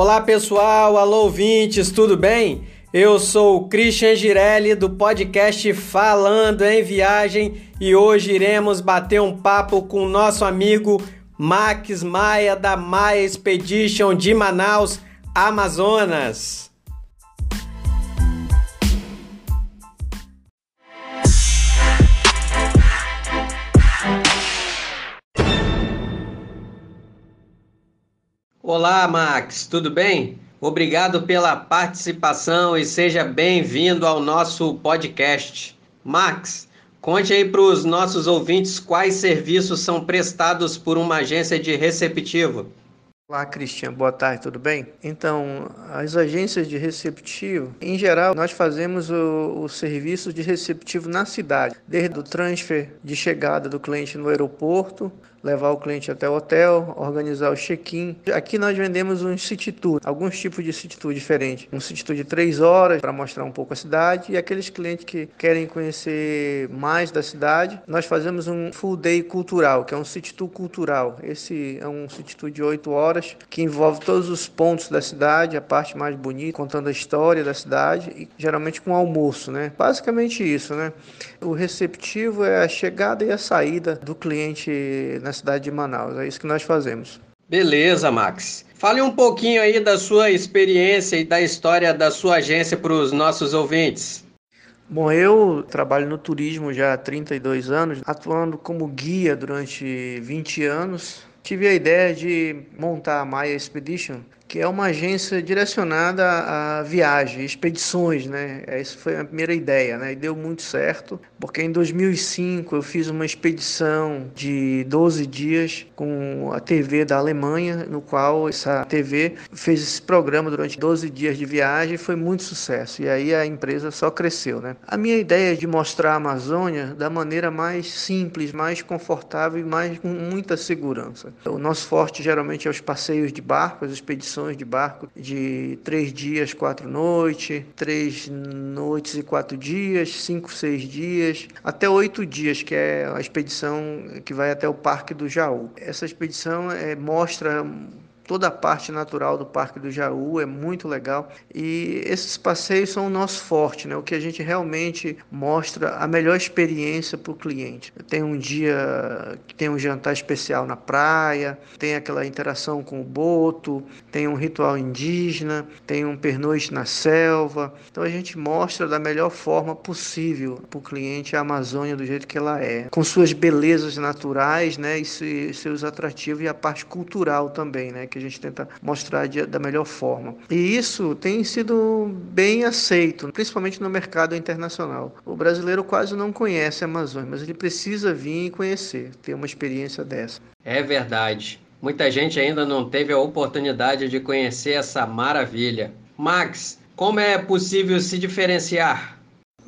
Olá pessoal, alô ouvintes, tudo bem? Eu sou o Christian Girelli do podcast Falando em Viagem e hoje iremos bater um papo com o nosso amigo Max Maia da Maia Expedition de Manaus, Amazonas. Olá, Max, tudo bem? Obrigado pela participação e seja bem-vindo ao nosso podcast. Max, conte aí para os nossos ouvintes quais serviços são prestados por uma agência de receptivo. Olá, Cristian. Boa tarde, tudo bem? Então, as agências de receptivo, em geral, nós fazemos o, o, serviço de receptivo na cidade, desde o transfer de chegada do cliente no aeroporto, levar o cliente até o hotel, organizar o check-in. Aqui nós vendemos um city tour, alguns tipos de city tour diferentes. Um city tour de três horas para mostrar um pouco a cidade e aqueles clientes que querem conhecer mais da cidade, nós fazemos um full day cultural, que é um city tour cultural. Esse é um city tour de oito horas que envolve todos os pontos da cidade, a parte mais bonita, contando a história da cidade e geralmente com almoço, né? Basicamente isso, né? O receptivo é a chegada e a saída do cliente na cidade de Manaus. É isso que nós fazemos. Beleza, Max. Fale um pouquinho aí da sua experiência e da história da sua agência para os nossos ouvintes. Bom, eu trabalho no turismo já há 32 anos, atuando como guia durante 20 anos. Tive a ideia de montar a Maya Expedition, que é uma agência direcionada a viagem, expedições, né? Essa foi a primeira ideia, né? E deu muito certo, porque em 2005 eu fiz uma expedição de 12 dias com a TV da Alemanha, no qual essa TV fez esse programa durante 12 dias de viagem e foi muito sucesso. E aí a empresa só cresceu, né? A minha ideia é de mostrar a Amazônia da maneira mais simples, mais confortável e mais com muita segurança. O nosso forte geralmente é os passeios de barco, as expedições de barco de três dias, quatro noites, três noites e quatro dias, cinco, seis dias, até oito dias, que é a expedição que vai até o Parque do Jaú. Essa expedição é, mostra toda a parte natural do Parque do Jaú, é muito legal. E esses passeios são o nosso forte, né? o que a gente realmente mostra a melhor experiência para o cliente. Tem um dia que tem um jantar especial na praia, tem aquela interação com o boto, tem um ritual indígena, tem um pernoite na selva. Então a gente mostra da melhor forma possível para o cliente a Amazônia do jeito que ela é, com suas belezas naturais né? e seus atrativos e a parte cultural também, né? que que a gente tenta mostrar de, da melhor forma. E isso tem sido bem aceito, principalmente no mercado internacional. O brasileiro quase não conhece a Amazônia, mas ele precisa vir e conhecer, ter uma experiência dessa. É verdade. Muita gente ainda não teve a oportunidade de conhecer essa maravilha. Max, como é possível se diferenciar?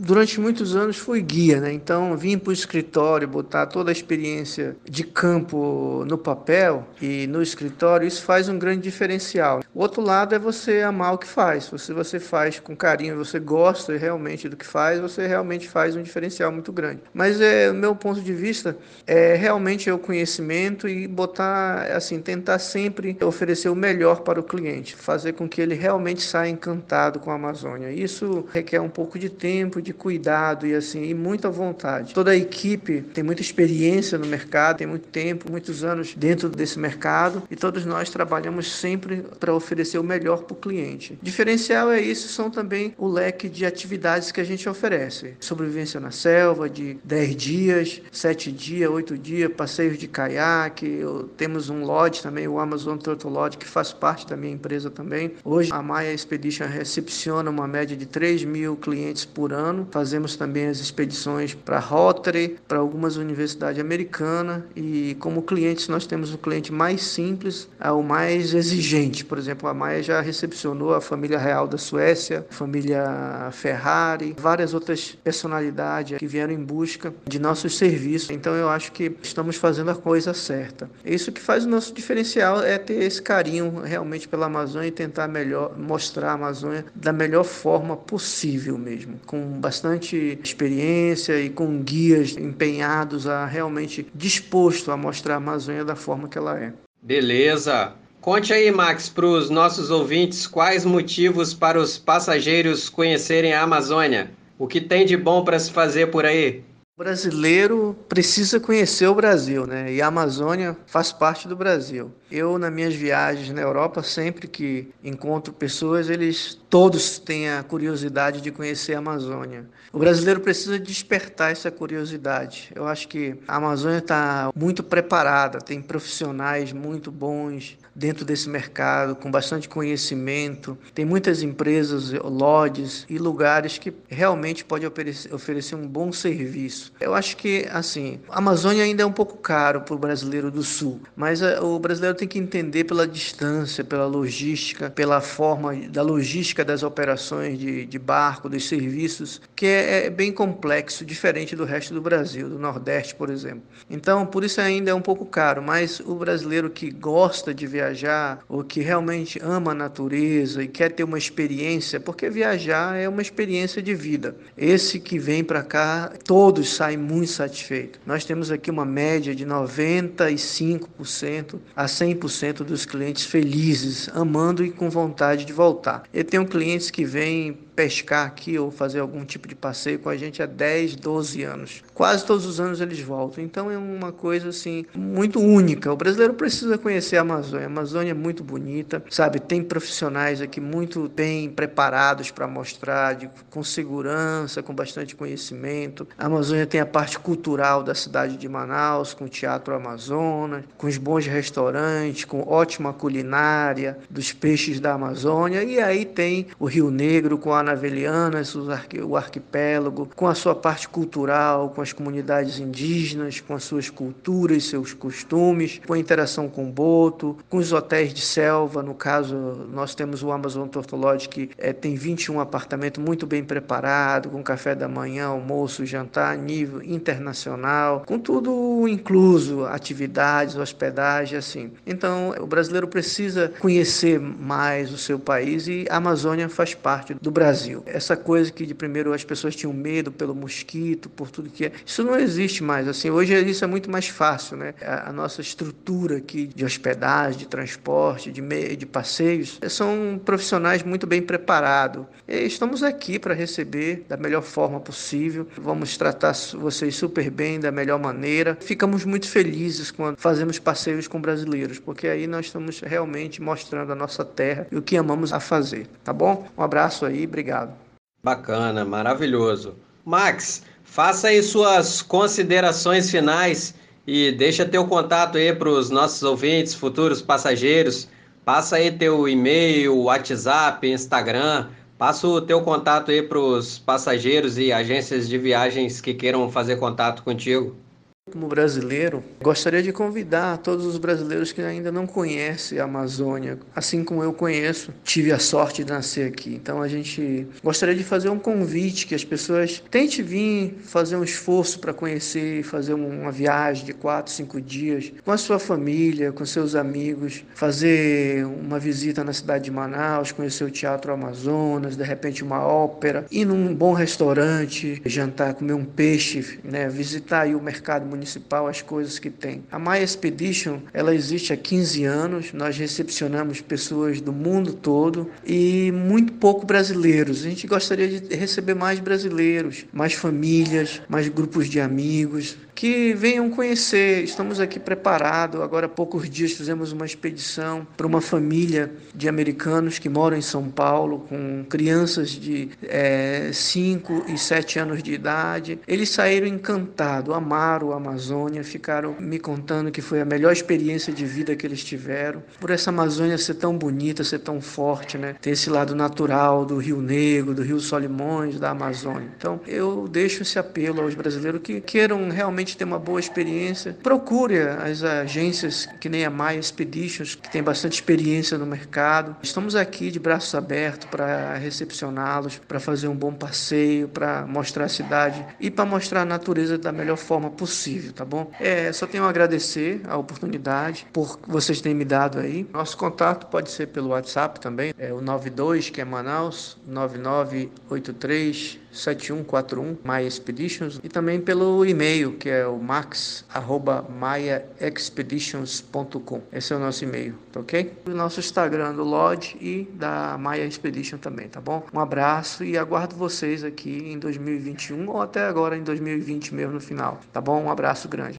Durante muitos anos fui guia, né? Então vim para o escritório botar toda a experiência de campo no papel e no escritório, isso faz um grande diferencial. O outro lado é você amar o que faz. Se você faz com carinho, você gosta realmente do que faz, você realmente faz um diferencial muito grande. Mas é o meu ponto de vista é realmente é o conhecimento e botar assim, tentar sempre oferecer o melhor para o cliente, fazer com que ele realmente saia encantado com a Amazônia. Isso requer um pouco de tempo, de de cuidado e assim, e muita vontade. Toda a equipe tem muita experiência no mercado, tem muito tempo, muitos anos dentro desse mercado e todos nós trabalhamos sempre para oferecer o melhor para o cliente. Diferencial é isso, são também o leque de atividades que a gente oferece. Sobrevivência na selva de 10 dias, 7 dias, 8 dias, passeios de caiaque, temos um lodge também, o Amazon Turtle Lodge, que faz parte da minha empresa também. Hoje a Maia Expedition recepciona uma média de 3 mil clientes por ano ano. Fazemos também as expedições para Rotary, para algumas universidades americanas e como clientes nós temos o cliente mais simples ao mais exigente. Por exemplo, a Maia já recepcionou a família real da Suécia, a família Ferrari, várias outras personalidades que vieram em busca de nossos serviços. Então eu acho que estamos fazendo a coisa certa. Isso que faz o nosso diferencial é ter esse carinho realmente pela Amazônia e tentar melhor mostrar a Amazônia da melhor forma possível mesmo, com bastante experiência e com guias empenhados a realmente disposto a mostrar a Amazônia da forma que ela é. Beleza. Conte aí, Max, para os nossos ouvintes quais motivos para os passageiros conhecerem a Amazônia. O que tem de bom para se fazer por aí? Brasileiro precisa conhecer o Brasil, né? E a Amazônia faz parte do Brasil. Eu, nas minhas viagens na Europa, sempre que encontro pessoas, eles todos têm a curiosidade de conhecer a Amazônia. O brasileiro precisa despertar essa curiosidade. Eu acho que a Amazônia está muito preparada, tem profissionais muito bons, dentro desse mercado, com bastante conhecimento. Tem muitas empresas, lodges e lugares que realmente podem oferecer um bom serviço. Eu acho que, assim, a Amazônia ainda é um pouco caro para o brasileiro do Sul, mas eh, o brasileiro tem que entender pela distância, pela logística, pela forma da logística das operações de, de barco, dos serviços, que é, é bem complexo, diferente do resto do Brasil, do Nordeste, por exemplo. Então, por isso ainda é um pouco caro, mas o brasileiro que gosta de viajar, viajar ou que realmente ama a natureza e quer ter uma experiência, porque viajar é uma experiência de vida. Esse que vem para cá, todos saem muito satisfeitos. Nós temos aqui uma média de 95% a 100% dos clientes felizes, amando e com vontade de voltar. Eu tenho clientes que vêm pescar aqui ou fazer algum tipo de passeio com a gente há 10, 12 anos. Quase todos os anos eles voltam. Então é uma coisa assim muito única. O brasileiro precisa conhecer a Amazônia. Amazônia é muito bonita, sabe? Tem profissionais aqui muito bem preparados para mostrar, de, com segurança, com bastante conhecimento. A Amazônia tem a parte cultural da cidade de Manaus, com o Teatro Amazonas, com os bons restaurantes, com ótima culinária dos peixes da Amazônia. E aí tem o Rio Negro com a Anavelianas, o arquipélago, com a sua parte cultural, com as comunidades indígenas, com as suas culturas, seus costumes, com a interação com o boto, com os hotéis de selva. No caso, nós temos o Amazon Tortolodge, que é, tem 21 apartamentos muito bem preparados, com café da manhã, almoço, jantar, nível internacional, com tudo incluso, atividades, hospedagem, assim. Então, o brasileiro precisa conhecer mais o seu país e a Amazônia faz parte do Brasil. Essa coisa que de primeiro as pessoas tinham medo pelo mosquito, por tudo que é, isso não existe mais. Assim, hoje isso é muito mais fácil, né? A, a nossa estrutura aqui de hospedagem, de transporte, de meio, de passeios, são profissionais muito bem preparados. Estamos aqui para receber da melhor forma possível. Vamos tratar vocês super bem, da melhor maneira. Ficamos muito felizes quando fazemos passeios com brasileiros, porque aí nós estamos realmente mostrando a nossa terra e o que amamos a fazer, tá bom? Um abraço aí, Obrigado. Bacana, maravilhoso. Max, faça aí suas considerações finais e deixa teu contato aí para os nossos ouvintes, futuros passageiros. Passa aí teu e-mail, WhatsApp, Instagram. Passa o teu contato aí para os passageiros e agências de viagens que queiram fazer contato contigo. Como brasileiro, gostaria de convidar todos os brasileiros que ainda não conhecem a Amazônia, assim como eu conheço, tive a sorte de nascer aqui. Então a gente gostaria de fazer um convite que as pessoas tentem vir fazer um esforço para conhecer, fazer uma viagem de quatro, cinco dias com a sua família, com seus amigos, fazer uma visita na cidade de Manaus, conhecer o Teatro Amazonas, de repente uma ópera, ir num bom restaurante, jantar, comer um peixe, né, visitar o mercado municipal as coisas que tem. A My Expedition, ela existe há 15 anos, nós recepcionamos pessoas do mundo todo e muito pouco brasileiros. A gente gostaria de receber mais brasileiros, mais famílias, mais grupos de amigos, que venham conhecer. Estamos aqui preparados. Agora há poucos dias fizemos uma expedição para uma família de americanos que moram em São Paulo, com crianças de 5 é, e 7 anos de idade. Eles saíram encantados, amaram a Amazônia, ficaram me contando que foi a melhor experiência de vida que eles tiveram. Por essa Amazônia ser tão bonita, ser tão forte, né? Ter esse lado natural do Rio Negro, do Rio Solimões, da Amazônia. Então, eu deixo esse apelo aos brasileiros que queiram realmente ter uma boa experiência, procure as agências que nem a My Expeditions, que tem bastante experiência no mercado. Estamos aqui de braços abertos para recepcioná-los, para fazer um bom passeio, para mostrar a cidade e para mostrar a natureza da melhor forma possível, tá bom? É, só tenho a agradecer a oportunidade por vocês terem me dado aí. Nosso contato pode ser pelo WhatsApp também, é o 92 que é Manaus 9983 7141 My Expeditions e também pelo e-mail que é o max@mayaexpeditions.com. Esse é o nosso e-mail, tá ok? O nosso Instagram do Lodge e da Maya Expedition também, tá bom? Um abraço e aguardo vocês aqui em 2021 ou até agora em 2020 mesmo no final, tá bom? Um abraço grande.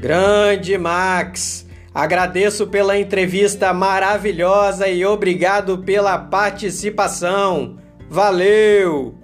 Grande Max! Agradeço pela entrevista maravilhosa e obrigado pela participação. Valeu!